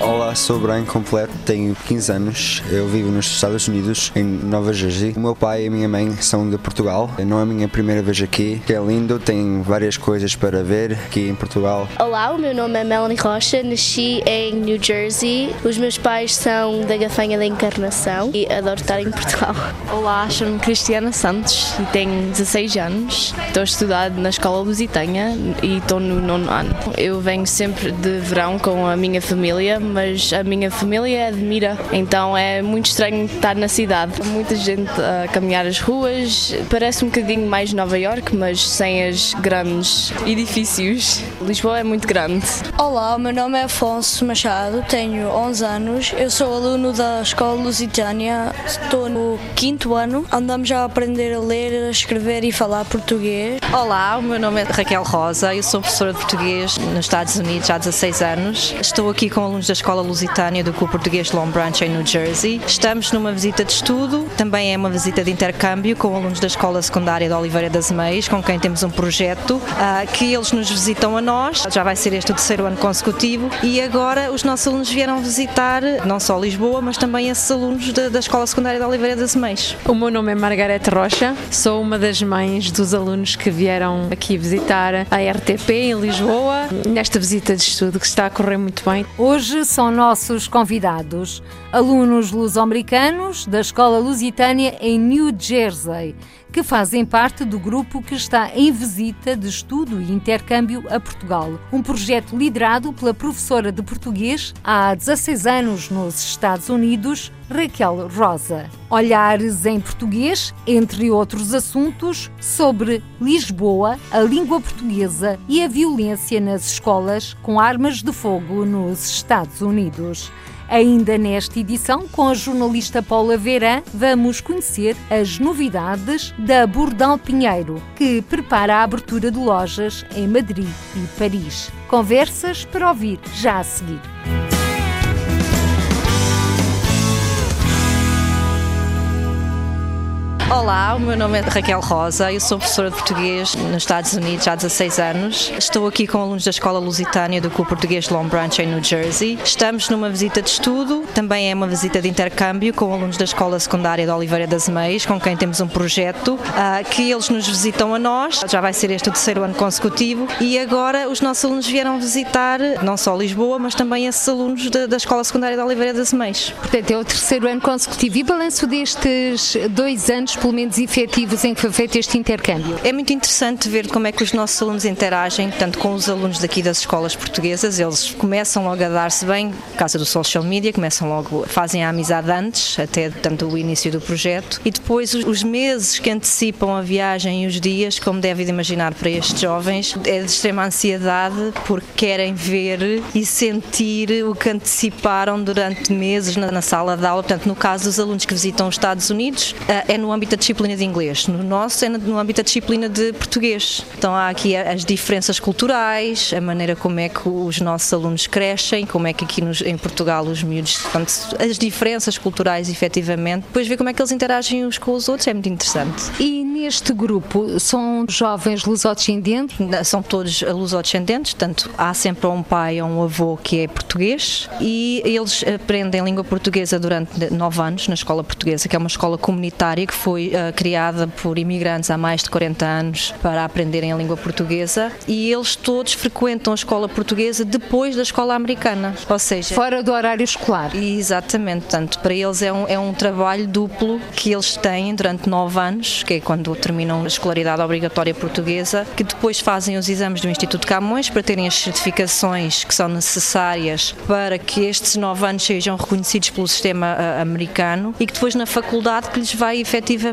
Olá, sou Brian Completo, tenho 15 anos, eu vivo nos Estados Unidos, em Nova Jersey. O meu pai e a minha mãe são de Portugal, não é a minha primeira vez aqui, que é lindo, tem várias coisas para ver aqui em Portugal. Olá, o meu nome é Melanie Rocha, nasci em New Jersey. Os meus pais são da Gafanha da Encarnação e adoro estar em Portugal. Olá, chamo-me Cristiana Santos e tenho 16 anos. Estou a estudar na Escola Lusitânia e estou no nono ano. Eu venho sempre de verão com a minha família, mas a minha família admira, então é muito estranho estar na cidade. Muita gente a caminhar as ruas, parece um bocadinho mais Nova York, mas sem as grandes edifícios. Lisboa é muito grande. Olá, o meu nome é Afonso Machado, tenho 11 anos, eu sou aluno da Escola Lusitânia, estou no quinto ano, andamos já a aprender a ler, a escrever e falar português. Olá, o meu nome é Raquel Rosa, eu sou professora de português nos Estados Unidos há 16 anos. Estou aqui com alunos da Escola Lusitânia do Clube Português Long Branch em New Jersey. Estamos numa visita de estudo, também é uma visita de intercâmbio com alunos da Escola Secundária de Oliveira das Meias, com quem temos um projeto uh, que eles nos visitam a nós. Já vai ser este o terceiro ano consecutivo e agora os nossos alunos vieram visitar não só Lisboa, mas também esses alunos de, da Escola Secundária de Oliveira das Meias. O meu nome é Margarete Rocha, sou uma das mães dos alunos que vieram aqui visitar a RTP em Lisboa, nesta visita de estudo que está a correr muito bem. Hoje são nossos convidados. Alunos luso-americanos da Escola Lusitânia em New Jersey, que fazem parte do grupo que está em visita de estudo e intercâmbio a Portugal. Um projeto liderado pela professora de português há 16 anos nos Estados Unidos, Raquel Rosa. Olhares em português, entre outros assuntos, sobre Lisboa, a língua portuguesa e a violência nas escolas com armas de fogo nos Estados Unidos. Ainda nesta edição, com a jornalista Paula Verã, vamos conhecer as novidades da Bordal Pinheiro, que prepara a abertura de lojas em Madrid e Paris. Conversas para ouvir já a seguir. Olá, o meu nome é Raquel Rosa, eu sou professora de português nos Estados Unidos há 16 anos. Estou aqui com alunos da Escola Lusitânia do Clube Português Long Branch em New Jersey. Estamos numa visita de estudo, também é uma visita de intercâmbio com alunos da Escola Secundária de Oliveira das Meias, com quem temos um projeto uh, que eles nos visitam a nós. Já vai ser este o terceiro ano consecutivo e agora os nossos alunos vieram visitar não só Lisboa, mas também esses alunos da, da Escola Secundária de Oliveira das Meias. Portanto, é o terceiro ano consecutivo. E balanço destes dois anos menos efetivos em que foi feito este intercâmbio? É muito interessante ver como é que os nossos alunos interagem, tanto com os alunos daqui das escolas portuguesas, eles começam logo a dar-se bem, por causa do social media, começam logo, fazem a amizade antes, até tanto o início do projeto, e depois os, meses que antecipam a viagem e os dias, como devem imaginar para estes jovens, é de extrema ansiedade, porque querem ver e sentir o que anteciparam durante meses na, na sala de aula. Portanto, no caso dos alunos que visitam os Estados Unidos, é no âmbito da disciplina de inglês. No nosso é no âmbito da disciplina de português. Então há aqui as diferenças culturais, a maneira como é que os nossos alunos crescem, como é que aqui nos, em Portugal os miúdos, portanto, as diferenças culturais efetivamente, depois ver como é que eles interagem uns com os outros, é muito interessante. E neste grupo são jovens lusodescendentes? São todos lusodescendentes, portanto há sempre um pai ou um avô que é português e eles aprendem língua portuguesa durante nove anos na escola portuguesa, que é uma escola comunitária que foi uh, criada por imigrantes há mais de 40 anos para aprenderem a língua portuguesa e eles todos frequentam a escola portuguesa depois da escola americana, ou seja... Fora do horário escolar. Exatamente, portanto, para eles é um, é um trabalho duplo que eles têm durante nove anos, que é quando terminam a escolaridade obrigatória portuguesa, que depois fazem os exames do Instituto Camões para terem as certificações que são necessárias para que estes nove anos sejam reconhecidos pelo sistema uh, americano e que depois na faculdade que lhes vai efetivamente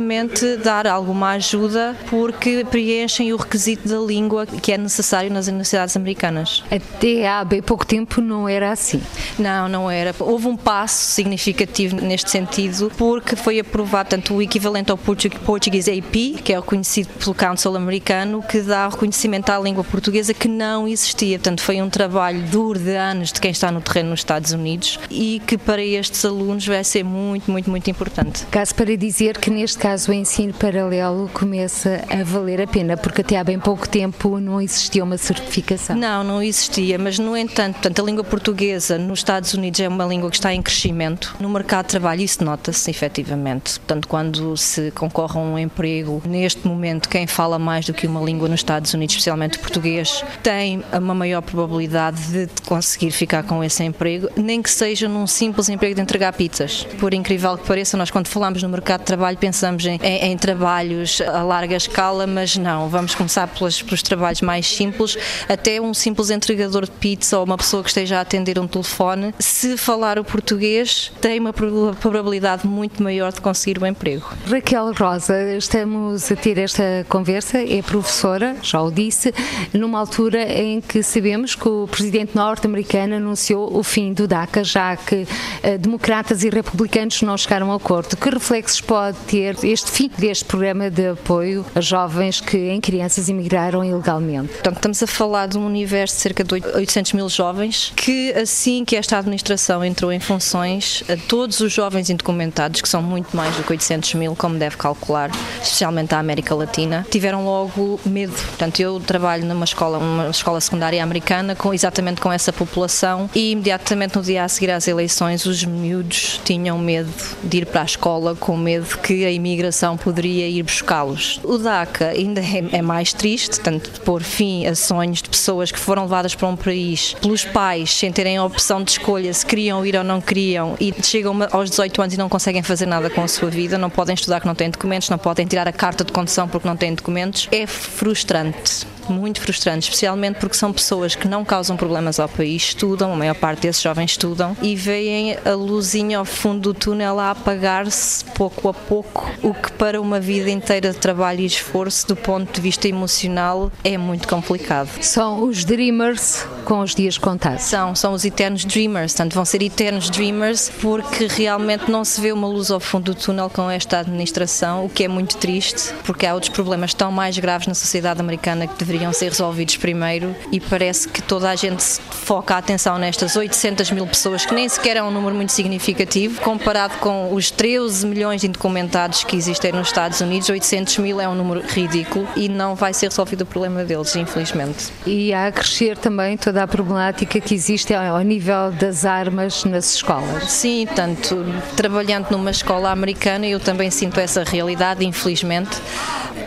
dar alguma ajuda porque preenchem o requisito da língua que é necessário nas universidades americanas. Até há bem pouco tempo não era assim. Não, não era. Houve um passo significativo neste sentido, porque foi aprovado tanto o equivalente ao Português AP, que é reconhecido pelo Council americano, que dá reconhecimento à língua portuguesa que não existia. Portanto, foi um trabalho duro de anos de quem está no terreno nos Estados Unidos e que para estes alunos vai ser muito, muito, muito importante. Caso para dizer que neste caso o ensino paralelo começa a valer a pena, porque até há bem pouco tempo não existia uma certificação. Não, não existia, mas no entanto, portanto, a língua portuguesa nos Estados Unidos é uma língua que está em crescimento. No mercado de trabalho isso nota-se efetivamente. Portanto, quando se concorre a um emprego, neste momento quem fala mais do que uma língua nos Estados Unidos, especialmente português, tem uma maior probabilidade de conseguir ficar com esse emprego, nem que seja num simples emprego de entregar pizzas. Por incrível que pareça, nós quando falamos no mercado de trabalho pensamos em, em, em trabalhos a larga escala, mas não, vamos começar pelos, pelos trabalhos mais simples, até um simples entregador de pizza ou uma pessoa que esteja a atender um telefone, se falar o português, tem uma probabilidade muito maior de conseguir o emprego. Raquel Rosa, estamos a ter esta conversa, é professora, já o disse, numa altura em que sabemos que o presidente norte-americano anunciou o fim do DACA, já que uh, democratas e republicanos não chegaram a acordo. Que reflexos pode ter este fim deste programa de apoio a jovens que em crianças emigraram ilegalmente? Portanto, estamos a falar de um universo de cerca de 800 mil jovens que, assim que esta administração entrou em funções, a todos os jovens indocumentados, que são muito mais do que 800 mil, como deve calcular, especialmente a América Latina, tiveram logo medo. Portanto, eu trabalho numa escola, uma escola secundária americana, com, exatamente com essa população, e imediatamente no dia a seguir às eleições, os miúdos tinham medo de ir para a escola, com medo que a imigração poderia ir buscá-los. O DACA ainda é, é mais triste, tanto pôr fim a sonhos de pessoas que foram levadas para um país pelos pais, sem terem a opção de escolha se queriam ir ou não queriam, e chegam aos 18 anos e não conseguem fazer nada com a sua vida, não podem estudar que não têm documentos, não podem tirar a carta de condução porque não têm documentos. É frustrante muito frustrante, especialmente porque são pessoas que não causam problemas ao país, estudam, a maior parte desses jovens estudam e veem a luzinha ao fundo do túnel a apagar-se pouco a pouco, o que para uma vida inteira de trabalho e esforço, do ponto de vista emocional, é muito complicado. São os dreamers com os dias contados. São, são os eternos dreamers, portanto vão ser eternos dreamers porque realmente não se vê uma luz ao fundo do túnel com esta administração, o que é muito triste, porque há outros problemas tão mais graves na sociedade americana que deveriam deveriam ser resolvidos primeiro e parece que toda a gente foca a atenção nestas 800 mil pessoas, que nem sequer é um número muito significativo, comparado com os 13 milhões de indocumentados que existem nos Estados Unidos, 800 mil é um número ridículo e não vai ser resolvido o problema deles, infelizmente. E há a crescer também toda a problemática que existe ao nível das armas nas escolas. Sim, tanto trabalhando numa escola americana, eu também sinto essa realidade, infelizmente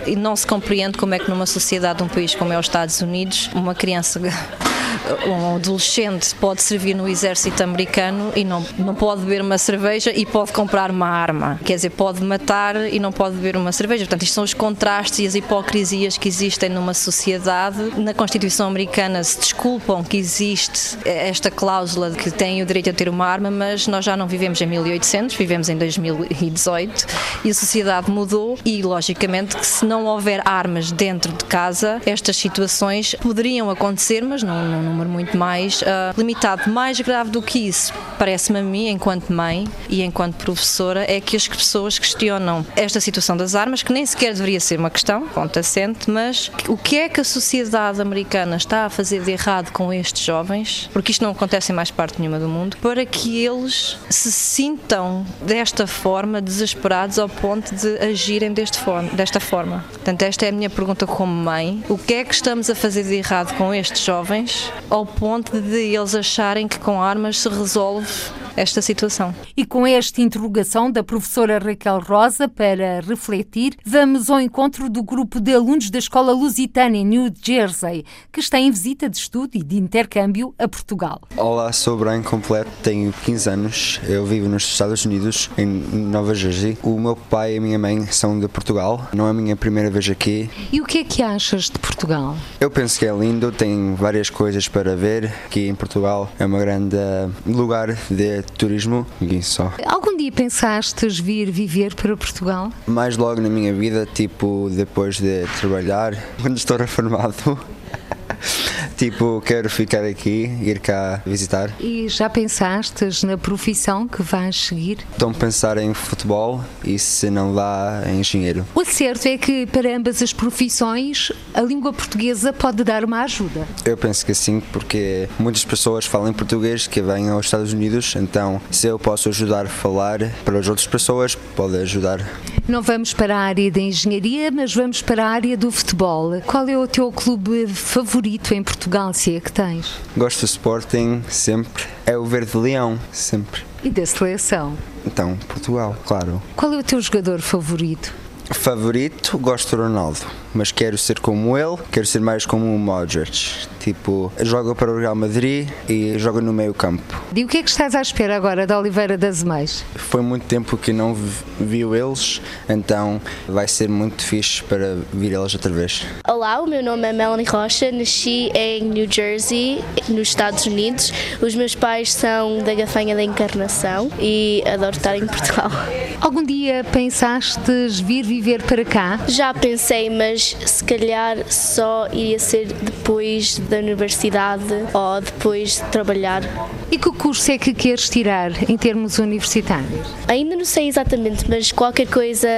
e não se compreende como é que numa sociedade de um país como é os Estados Unidos, uma criança um adolescente pode servir no exército americano e não, não pode beber uma cerveja e pode comprar uma arma. Quer dizer, pode matar e não pode beber uma cerveja. Portanto, isto são os contrastes e as hipocrisias que existem numa sociedade. Na Constituição americana se desculpam que existe esta cláusula de que tem o direito a ter uma arma, mas nós já não vivemos em 1800, vivemos em 2018 e a sociedade mudou e, logicamente, que se não houver armas dentro de casa, estas situações poderiam acontecer, mas não, não número muito mais uh, limitado. Mais grave do que isso, parece-me a mim, enquanto mãe e enquanto professora, é que as pessoas questionam esta situação das armas, que nem sequer deveria ser uma questão, ponto assente, mas o que é que a sociedade americana está a fazer de errado com estes jovens, porque isto não acontece em mais parte nenhuma do mundo, para que eles se sintam desta forma desesperados ao ponto de agirem deste forma, desta forma. Portanto, esta é a minha pergunta como mãe. O que é que estamos a fazer de errado com estes jovens ao ponto de eles acharem que com armas se resolve esta situação. E com esta interrogação da professora Raquel Rosa para refletir, vamos ao encontro do grupo de alunos da Escola Lusitana em New Jersey, que está em visita de estudo e de intercâmbio a Portugal. Olá, sou Brian Completo, tenho 15 anos, eu vivo nos Estados Unidos, em Nova Jersey. O meu pai e a minha mãe são de Portugal, não é a minha primeira vez aqui. E o que é que achas de Portugal? Eu penso que é lindo, tem várias coisas para ver. Aqui em Portugal é um grande lugar de turismo e só. Algum dia pensaste vir viver para Portugal? Mais logo na minha vida, tipo depois de trabalhar, quando estou reformado. Tipo, quero ficar aqui, ir cá visitar. E já pensaste na profissão que vais seguir? Estou a pensar em futebol e se não dá, em engenheiro. O certo é que para ambas as profissões a língua portuguesa pode dar uma ajuda. Eu penso que sim, porque muitas pessoas falam português que vêm aos Estados Unidos, então se eu posso ajudar a falar para as outras pessoas, pode ajudar. Não vamos para a área da engenharia, mas vamos para a área do futebol. Qual é o teu clube favorito em Portugal, se é que tens? Gosto do Sporting, sempre. É o Verde Leão, sempre. E da seleção? Então, Portugal, claro. Qual é o teu jogador favorito? Favorito, gosto do Ronaldo, mas quero ser como ele, quero ser mais como o Modric. Tipo, joga para o Real Madrid e joga no meio campo. E o que é que estás à espera agora da Oliveira das Mães? Foi muito tempo que não viu eles, então vai ser muito fixe para vir eles outra vez. Olá, o meu nome é Melanie Rocha, nasci em New Jersey, nos Estados Unidos. Os meus pais são da Gafanha da Encarnação e adoro estar em Portugal. Algum dia pensaste vir viver para cá? Já pensei, mas se calhar só iria ser depois da universidade ou depois de trabalhar. E que curso é que queres tirar em termos universitários? Ainda não sei exatamente, mas qualquer coisa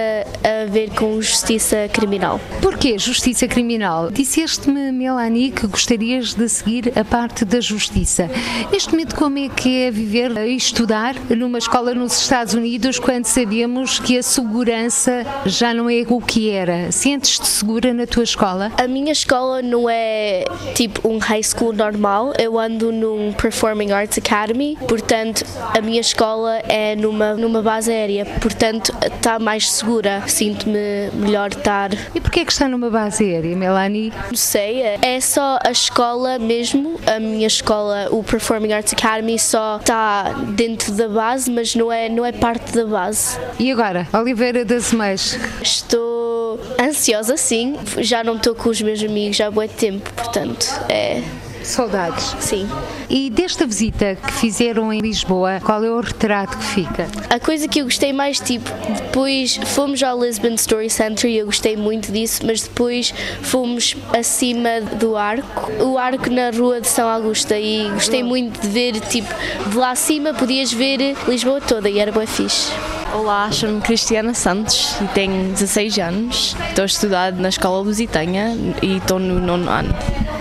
a ver com justiça criminal. Porquê justiça criminal? Disseste-me, Melanie, que gostarias de seguir a parte da justiça. Neste momento, como é que é viver e estudar numa escola nos Estados Unidos quando sabemos que a segurança já não é o que era? Sentes-te segura na tua escola? A minha escola não é tipo um high school normal. Eu ando num Performing Arts Academy, portanto, a minha escola é numa, numa base aérea, portanto, está mais segura. Sinto-me melhor estar. E porquê é que está numa base aérea, Melanie? Não sei, é só a escola mesmo. A minha escola, o Performing Arts Academy, só está dentro da base, mas não é, não é parte da base. E agora, Oliveira das Meias? Estou ansiosa, sim. Já não estou com os meus amigos há muito tempo, portanto, é. Saudades. Sim. E desta visita que fizeram em Lisboa, qual é o retrato que fica? A coisa que eu gostei mais, tipo, depois fomos ao Lisbon Story Center e eu gostei muito disso, mas depois fomos acima do arco, o arco na rua de São Augusta e gostei muito de ver, tipo, de lá acima podias ver Lisboa toda e era bem fixe. Olá, chamo-me Cristiana Santos e tenho 16 anos. Estou a estudar na Escola Lusitânia e estou no nono ano.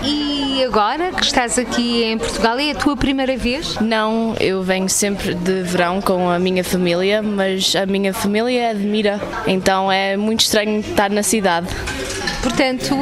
E agora que estás aqui em Portugal, é a tua primeira vez? Não, eu venho sempre de verão com a minha família, mas a minha família é de Mira, então é muito estranho estar na cidade. Portanto,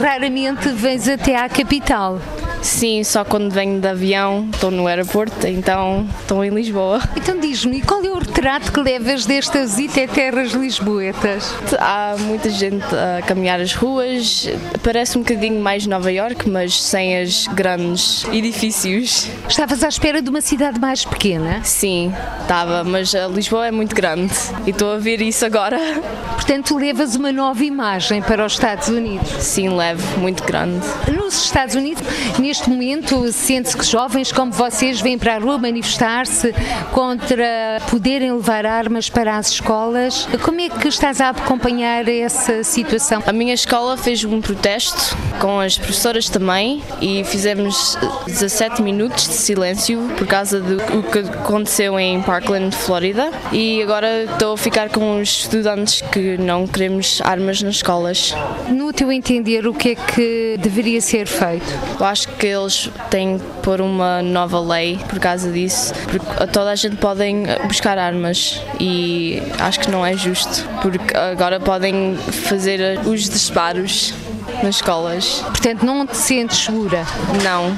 raramente vens até à capital. Sim, só quando venho de avião, estou no aeroporto, então estou em Lisboa. Então diz-me, qual é o retrato que levas desta visita a terras lisboetas? Há muita gente a caminhar as ruas, parece um bocadinho mais Nova York, mas sem as grandes edifícios. Estavas à espera de uma cidade mais pequena? Sim, estava, mas a Lisboa é muito grande e estou a ver isso agora. Portanto, levas uma nova imagem para os Estados Unidos? Sim, levo, muito grande. Nos Estados Unidos, neste momento, sente-se que jovens como vocês vêm para a rua manifestar-se contra poderem levar armas para as escolas. Como é que estás a acompanhar essa situação? A minha escola fez um protesto com as professoras também e fizemos 17 minutos de silêncio por causa do que aconteceu em Parkland, Flórida. E agora estou a ficar com os estudantes que não queremos armas nas escolas. No teu entender, o que é que deveria ser feito? Eu acho que eles têm que pôr uma nova lei por causa disso, porque toda a gente podem buscar armas e acho que não é justo, porque agora podem fazer os disparos nas escolas. Portanto, não te sentes segura? Não,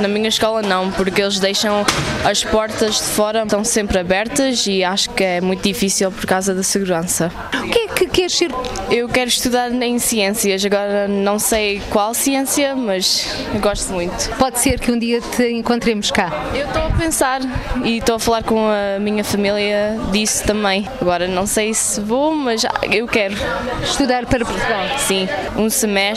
na minha escola não, porque eles deixam as portas de fora, estão sempre abertas e acho que é muito difícil por causa da segurança. O que é que queres ser? Eu quero estudar em ciências, agora não sei qual ciência, mas gosto muito. Pode ser que um dia te encontremos cá. Eu estou a pensar e estou a falar com a minha família disso também. Agora não sei se vou, mas eu quero. Estudar para Portugal? Sim, um semestre,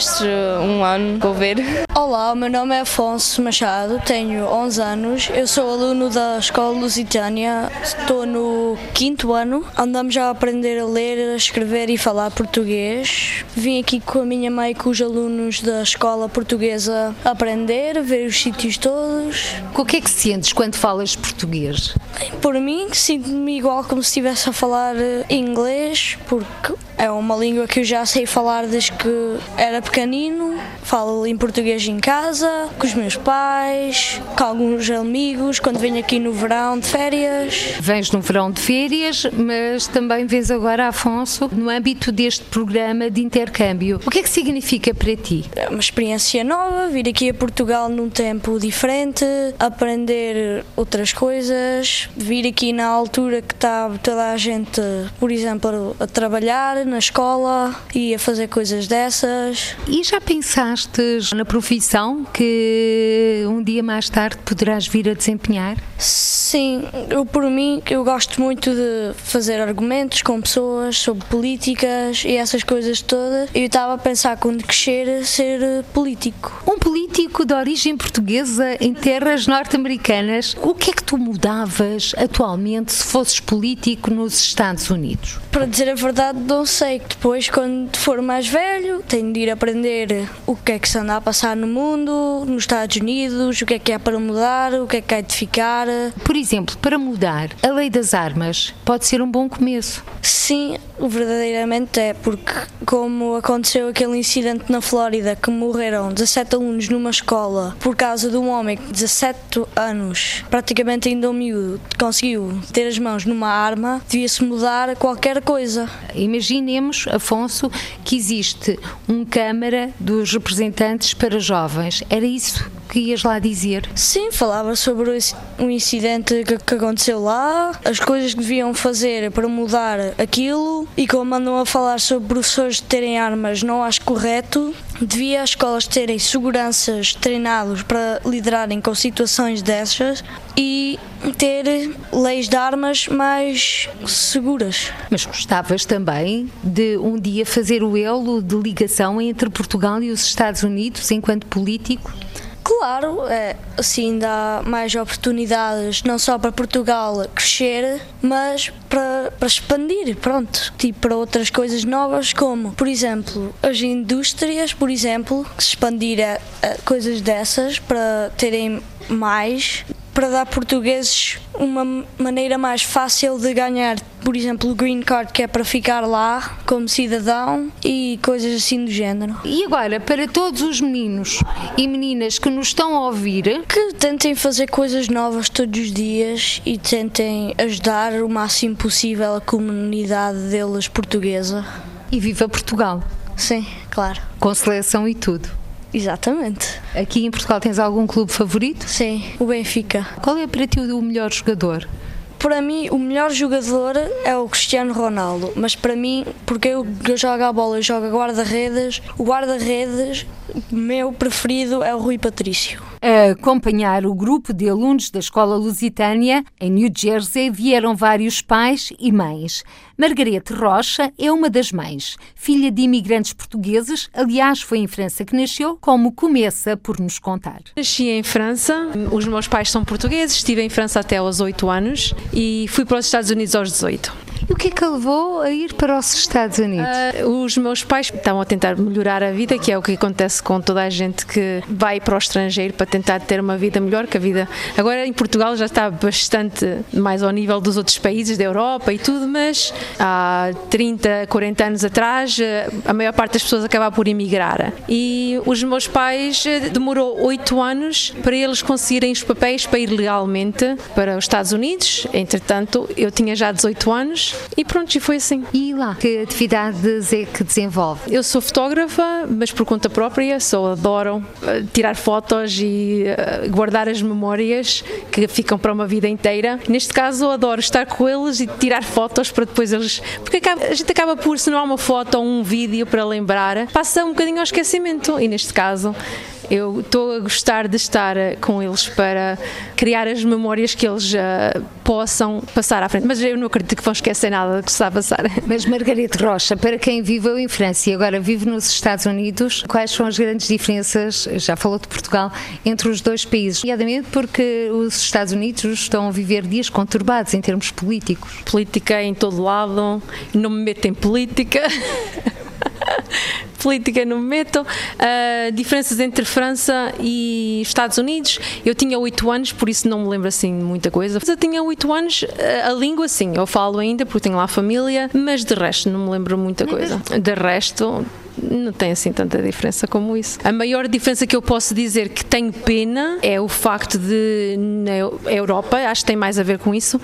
um ano, vou ver. Olá, meu nome é Afonso Machado, tenho 11 anos, eu sou aluno da Escola Lusitânia, estou no quinto ano, andamos já a aprender a ler, a escrever e falar português. Vim aqui com a minha mãe, com os alunos da escola portuguesa, aprender, ver os sítios todos. O que é que sentes quando falas português? Por mim, sinto-me igual como se estivesse a falar eh, inglês, porque é uma língua que eu já sei falar desde que era pequenino. Falo em português em casa, com os meus pais, com alguns amigos, quando venho aqui no verão de férias. Vens no verão de férias, mas também vens agora, Afonso, no âmbito deste programa de intercâmbio. O que é que significa para ti? É uma experiência nova, vir aqui a Portugal num tempo diferente, aprender outras coisas, vir aqui na altura que está toda a gente, por exemplo, a trabalhar na escola e a fazer coisas dessas. E já pensaste na profissão que um dia mais tarde poderás vir a desempenhar? Sim, eu por mim eu gosto muito de fazer argumentos com pessoas sobre políticas e essas coisas todas. Eu estava a pensar quando crescer ser político. Um político de origem portuguesa em terras norte-americanas. O que é que tu mudavas atualmente se fosses político nos Estados Unidos? Para dizer a verdade, não sei. Depois, quando for mais velho, tenho de ir aprender o que é que se anda a passar no mundo, nos Estados Unidos, o que é que é para mudar, o que é que é de ficar. Por exemplo, para mudar a lei das armas pode ser um bom começo. Sim, verdadeiramente é, porque como aconteceu aquele incidente na Flórida que morreram 17 alunos numa escola por causa de um homem que 17 anos, praticamente ainda um miúdo, conseguiu ter as mãos numa arma, devia-se mudar qualquer coisa. Imaginemos, Afonso, que existe um Câmara dos Representantes para Jovens. Era isso que ias lá dizer? Sim, falava sobre um incidente que, que, aconteceu lá, as coisas que deviam fazer para mudar aquilo e como andam a falar sobre professores terem armas, não acho correto. Devia as escolas terem seguranças treinados para liderarem com situações dessas e ter leis de armas mais seguras. Mas gostavas também de um dia fazer o elo de ligação entre Portugal e os Estados Unidos enquanto político? Claro, é, assim dá mais oportunidades não só para Portugal crescer, mas para, para expandir, pronto, tipo para outras coisas novas, como, por exemplo, as indústrias, por exemplo, expandir a, a coisas dessas para terem mais para dar portugueses uma maneira mais fácil de ganhar, por exemplo, o green card que é para ficar lá como cidadão e coisas assim do género. E agora, para todos os meninos e meninas que nos estão a ouvir, que tentem fazer coisas novas todos os dias e tentem ajudar o máximo possível a comunidade deles portuguesa. E viva Portugal! Sim, claro. Com seleção e tudo. Exatamente. Aqui em Portugal tens algum clube favorito? Sim, o Benfica. Qual é para ti o melhor jogador? Para mim, o melhor jogador é o Cristiano Ronaldo, mas para mim, porque eu, eu jogo a bola e jogo guarda-redes, o guarda-redes meu preferido é o Rui Patrício. A acompanhar o grupo de alunos da escola lusitânia em New Jersey vieram vários pais e mães. Margarete Rocha é uma das mães, filha de imigrantes portugueses, aliás, foi em França que nasceu, como começa por nos contar. Nasci em França, os meus pais são portugueses, estive em França até aos 8 anos e fui para os Estados Unidos aos 18. E o que é que a levou a ir para os Estados Unidos? Uh, os meus pais estavam a tentar melhorar a vida, que é o que acontece com toda a gente que vai para o estrangeiro para tentar ter uma vida melhor que a vida. Agora em Portugal já está bastante mais ao nível dos outros países da Europa e tudo, mas há 30, 40 anos atrás a maior parte das pessoas acabava por emigrar. E os meus pais eh, demorou 8 anos para eles conseguirem os papéis para ir legalmente para os Estados Unidos. Entretanto, eu tinha já 18 anos e pronto, e foi assim. E lá, que atividades é que desenvolve? Eu sou fotógrafa, mas por conta própria, só adoro eh, tirar fotos e eh, guardar as memórias que ficam para uma vida inteira. Neste caso, eu adoro estar com eles e tirar fotos para depois eles. Porque a gente acaba por, se não há uma foto ou um vídeo para lembrar, passa um bocadinho ao esquecimento. E neste caso, Eu estou a gostar de estar com eles para criar as memórias que eles uh, possam passar à frente. Mas eu não acredito que vão esquecer nada do que se está a passar. Mas Margarete Rocha, para quem viveu em França e agora vive nos Estados Unidos, quais são as grandes diferenças, já falou de Portugal, entre os dois países? Nomeadamente porque os Estados Unidos estão a viver dias conturbados em termos políticos. Política em todo lado, não me meto em política. política no momento, uh, diferenças entre França e Estados Unidos. Eu tinha 8 anos, por isso não me lembro assim muita coisa. Mas eu tinha 8 anos, a língua sim, eu falo ainda porque tenho lá família, mas de resto não me lembro muita coisa. De resto, não tem assim tanta diferença como isso. A maior diferença que eu posso dizer que tenho pena é o facto de na Europa, acho que tem mais a ver com isso,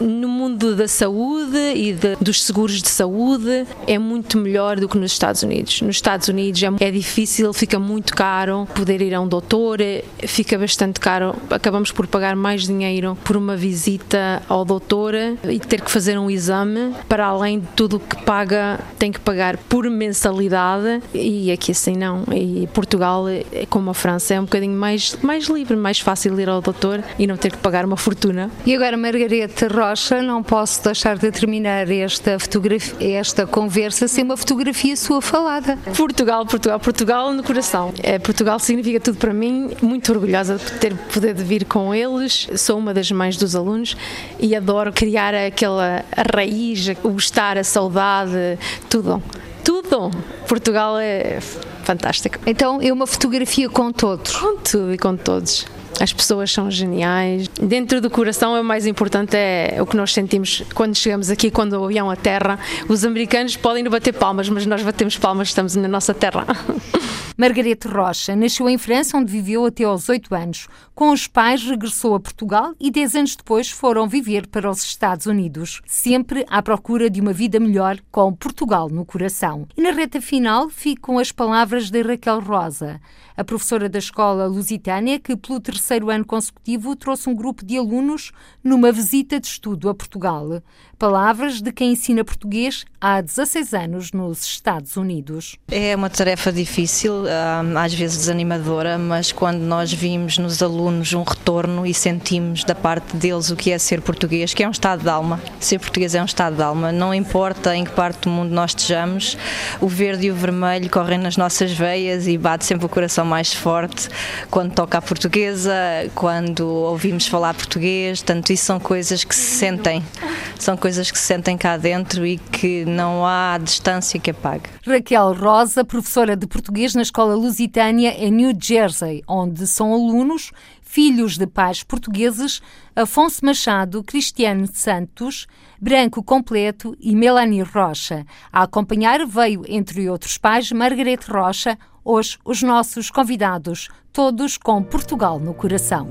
no mundo da saúde e de, dos seguros de saúde é muito melhor do que nos Estados Unidos. Nos Estados Unidos é, é difícil, fica muito caro poder ir a um doutor, fica bastante caro. Acabamos por pagar mais dinheiro por uma visita ao doutor e ter que fazer um exame, para além de tudo que paga, tem que pagar por mensalidade e aqui assim não. E Portugal, como a França, é um bocadinho mais, mais livre, mais fácil ir ao doutor e não ter que pagar uma fortuna. E agora, Margareta Rocha, não posso deixar de terminar esta, fotografia, esta conversa sem uma fotografia sua falada. Portugal, Portugal, Portugal no coração. É, Portugal significa tudo para mim, muito orgulhosa de ter poder vir com eles. Sou uma das mães dos alunos e adoro criar aquela raiz, o gostar, a saudade, tudo. Tudo. Portugal é fantástico. Então é uma fotografia com todos. Com tudo e com todos. As pessoas são geniais. Dentro do coração, o mais importante é o que nós sentimos quando chegamos aqui, quando o avião a terra. Os americanos podem bater palmas, mas nós batemos palmas, estamos na nossa terra. Margarete Rocha nasceu em França, onde viveu até aos 8 anos. Com os pais, regressou a Portugal e 10 anos depois foram viver para os Estados Unidos, sempre à procura de uma vida melhor, com Portugal no coração. E na reta final ficam as palavras de Raquel Rosa, a professora da escola lusitânia, que pelo terceiro ano consecutivo trouxe um grupo de alunos numa visita de estudo a Portugal. Palavras de quem ensina português há 16 anos nos Estados Unidos. É uma tarefa difícil, às vezes desanimadora, mas quando nós vimos nos alunos um retorno e sentimos da parte deles o que é ser português, que é um estado de alma. Ser português é um estado de alma, não importa em que parte do mundo nós estejamos, o verde e o vermelho correm nas nossas veias e bate sempre o coração mais forte quando toca a portuguesa, quando ouvimos falar português, tanto isso são coisas que se sentem, são coisas que se sentem cá dentro e que não há distância que apague. Raquel Rosa, professora de português na Escola Lusitânia em New Jersey, onde são alunos filhos de pais portugueses Afonso Machado, Cristiano Santos, Branco Completo e Melanie Rocha. A acompanhar veio, entre outros pais, Margarete Rocha, hoje os nossos convidados, todos com Portugal no coração.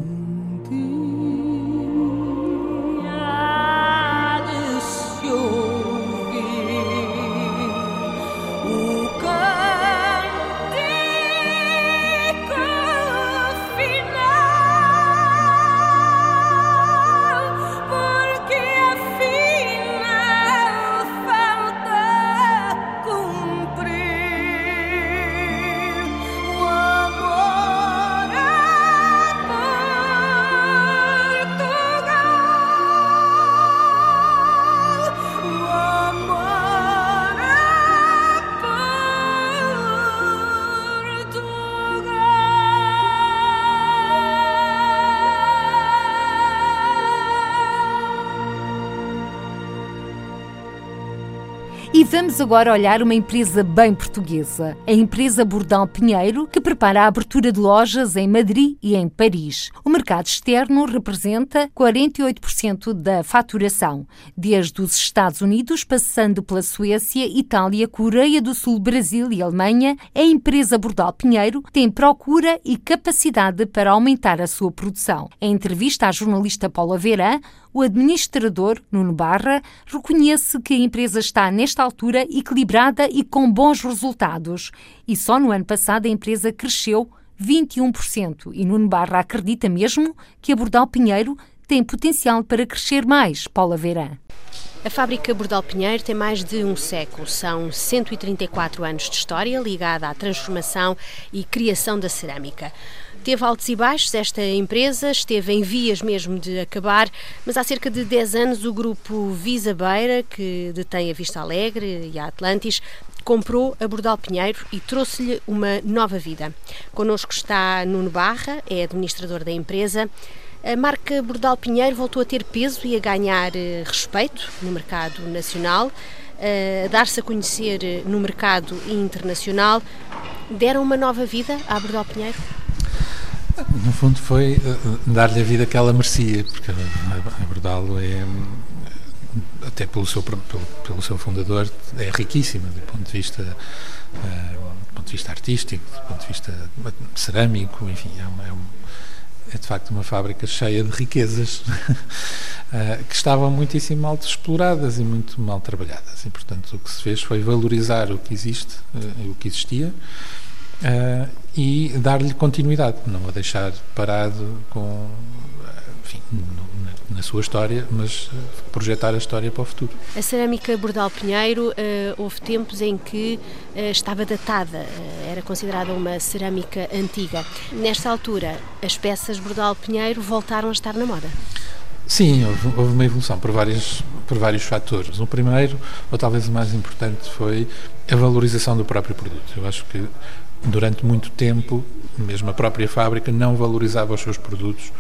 Vamos agora olhar uma empresa bem portuguesa, a empresa Bordão Pinheiro, que prepara a abertura de lojas em Madrid e em Paris. Mercado externo representa 48% da faturação, desde os Estados Unidos, passando pela Suécia, Itália, Coreia do Sul, Brasil e Alemanha, a empresa Bordal Pinheiro tem procura e capacidade para aumentar a sua produção. Em entrevista à jornalista Paula Verã, o administrador, Nuno Barra, reconhece que a empresa está, nesta altura, equilibrada e com bons resultados. E só no ano passado a empresa cresceu 21%. E Nuno Barra acredita mesmo que a Bordal Pinheiro tem potencial para crescer mais, Paula Verã. A fábrica Bordal Pinheiro tem mais de um século. São 134 anos de história ligada à transformação e criação da cerâmica. Teve altos e baixos esta empresa, esteve em vias mesmo de acabar, mas há cerca de 10 anos o grupo Visa Beira, que detém a Vista Alegre e a Atlantis, comprou a Bordal Pinheiro e trouxe-lhe uma nova vida. Connosco está Nuno Barra, é administrador da empresa. A marca Bordal Pinheiro voltou a ter peso e a ganhar eh, respeito no mercado nacional, a dar-se a conhecer eh, no mercado internacional. Deram uma nova vida à Bordal Pinheiro? No fundo foi eh, dar-lhe a vida que ela merecia, porque a Bordal é até pelo seu pelo, pelo seu fundador é riquíssima do ponto de vista uh, do ponto de vista artístico, do ponto de vista cerâmico, enfim, é uma, é é de facto uma fábrica cheia de riquezas uh, que estavam muitíssimo mal exploradas e muito mal trabalhadas. E, portanto, o que se fez foi valorizar o que existe, uh, o que existia, uh, e dar-lhe continuidade, não a deixar parado com, enfim, na sua história, mas eh, projetar a história para o futuro. A cerâmica Bordal Pinheiro, uh, houve tempos em que uh, estava datada, uh, era considerada uma cerâmica antiga. Nesta altura, as peças Bordal Pinheiro voltaram a estar na moda. Sim, houve, houve uma evolução por, vários por vários fatores. O primeiro, ou talvez o mais importante, foi a valorização do próprio produto. Eu acho que durante muito tempo, mesmo a própria fábrica não valorizava os seus produtos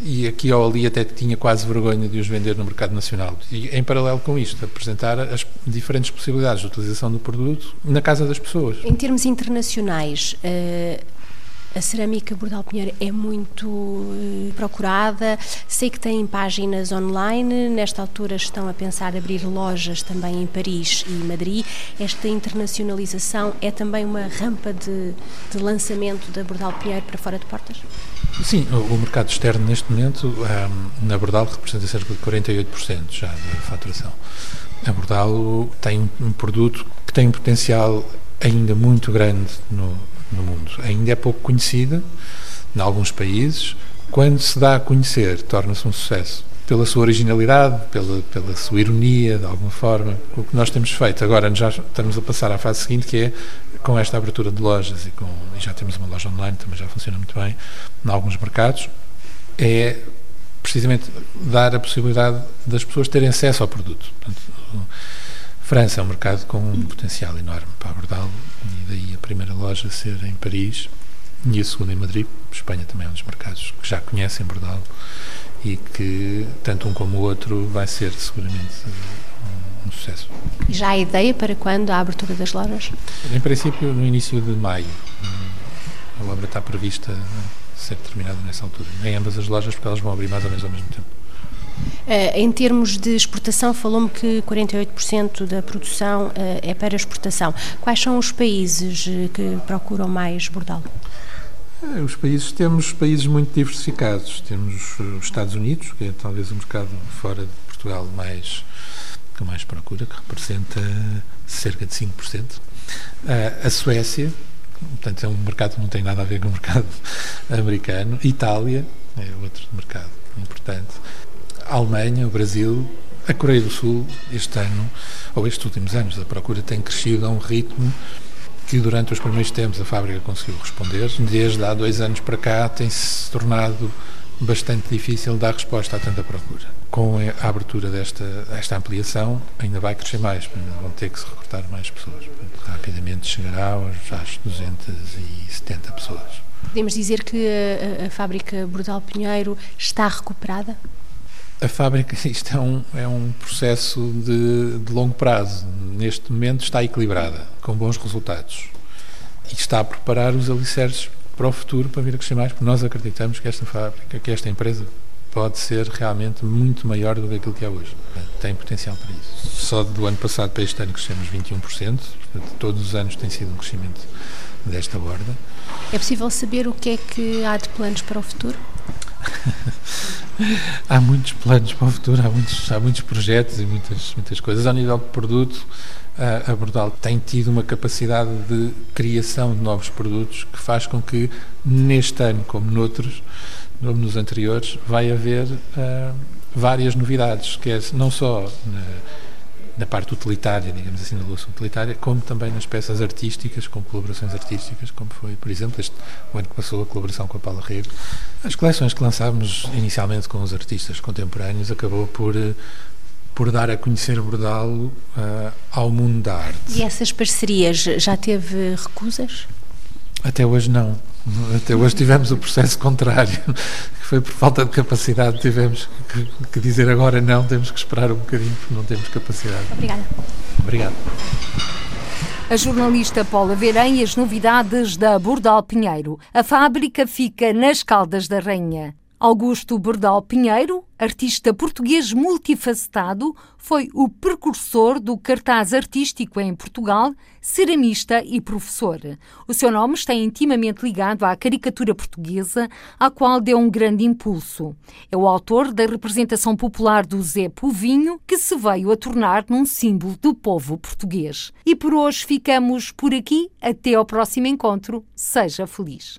e aqui ou ali até tinha quase vergonha de os vender no mercado nacional. E em paralelo com isto, apresentar as diferentes possibilidades de utilização do produto na casa das pessoas. Em termos internacionais, uh, a cerâmica Bordal Pinheiro é muito uh, procurada. Sei que tem páginas online. Nesta altura estão a pensar abrir lojas também em Paris e Madrid. Esta internacionalização é também uma rampa de, de lançamento da Bordal Pinheiro para fora de portas? Sim, o, mercado externo neste momento, um, na Bordal, representa cerca de 48% já da faturação. A Bordal tem um, um produto que tem um potencial ainda muito grande no, no mundo. Ainda é pouco conhecida em alguns países. Quando se dá a conhecer, torna-se um sucesso. Pela sua originalidade, pela, pela sua ironia, de alguma forma. O que nós temos feito agora, já estamos a passar à fase seguinte, que é com esta abertura de lojas e, com, e já temos uma loja online, também já funciona muito bem, em alguns mercados, é precisamente dar a possibilidade das pessoas terem acesso ao produto. Portanto, França é um mercado com um potencial enorme para abordá-lo daí a primeira loja ser em Paris e a segunda em Madrid. Espanha também é um dos mercados que já conhecem abordá-lo e que tanto um como o outro vai ser seguramente um, um sucesso. E já há ideia para quando a abertura das lojas? Em princípio, no início de maio. A obra está prevista ser terminada nessa altura. Em ambas as lojas, porque elas vão abrir mais ou menos ao mesmo tempo. Uh, em termos de exportação, falou-me que 48% da produção uh, é para exportação. Quais são os países uh, que procuram mais bordal? Os países, temos países muito diversificados. Temos os Estados Unidos, que é talvez o mercado fora de Portugal mais, com mais procura, que representa cerca de 5%. a Suécia, portanto é um mercado que não tem nada a ver com o mercado americano. Itália é outro mercado importante a Alemanha, o Brasil, a Coreia do Sul, este ano, ou estes últimos anos, a procura tem crescido a um ritmo que durante os primeiros tempos a fábrica conseguiu responder. Desde há dois anos para cá tem-se tornado bastante difícil dar resposta a tanta procura. Com a abertura desta esta ampliação, ainda vai crescer mais, vão ter que se recrutar mais pessoas. Rapidamente chegará aos, às 270 pessoas. Podemos dizer que a, a fábrica Bordal Pinheiro está recuperada? A fábrica, isto é um, é um processo de, de, longo prazo. Neste momento está equilibrada, com bons resultados. E está a preparar os alicerces para o futuro, para vir a crescer mais, porque nós acreditamos que esta fábrica, que esta empresa, pode ser realmente muito maior do que aquilo que é hoje. Tem potencial para isso. Só do ano passado para este ano crescemos 21%, portanto, todos os anos tem sido um crescimento desta borda. É possível saber o que é que há de planos para o futuro? há muitos planos para o futuro, há muitos, há muitos projetos e muitas, muitas coisas. Ao nível de produto, a Bordal tem tido uma capacidade de criação de novos produtos que faz com que, neste ano, como noutros, como nos anteriores, vai haver uh, várias novidades, que é não só na, na parte utilitária, digamos assim, na louça utilitária, como também nas peças artísticas, com colaborações artísticas, como foi, por exemplo, este, o ano que passou a colaboração com a Paula Rego. As coleções que lançámos inicialmente com os artistas contemporâneos acabou por eh, por dar a conhecer Bordal uh, ao mundo da arte. E essas parcerias já teve recusas? Até hoje não. Até hoje tivemos o processo contrário, que foi por falta de capacidade. Tivemos que, que dizer agora não, temos que esperar um bocadinho porque não temos capacidade. Obrigada. Obrigado. A jornalista Paula Verém e as novidades da Bordal Pinheiro. A fábrica fica nas Caldas da Rainha. Augusto Bordal Pinheiro, artista português multifacetado, foi o precursor do cartaz artístico em Portugal, ceramista e professor. O seu nome está intimamente ligado à caricatura portuguesa, à qual deu um grande impulso. É o autor da representação popular do Zé Povinho, que se veio a tornar num símbolo do povo português. E por hoje ficamos por aqui. Até ao próximo encontro. Seja feliz.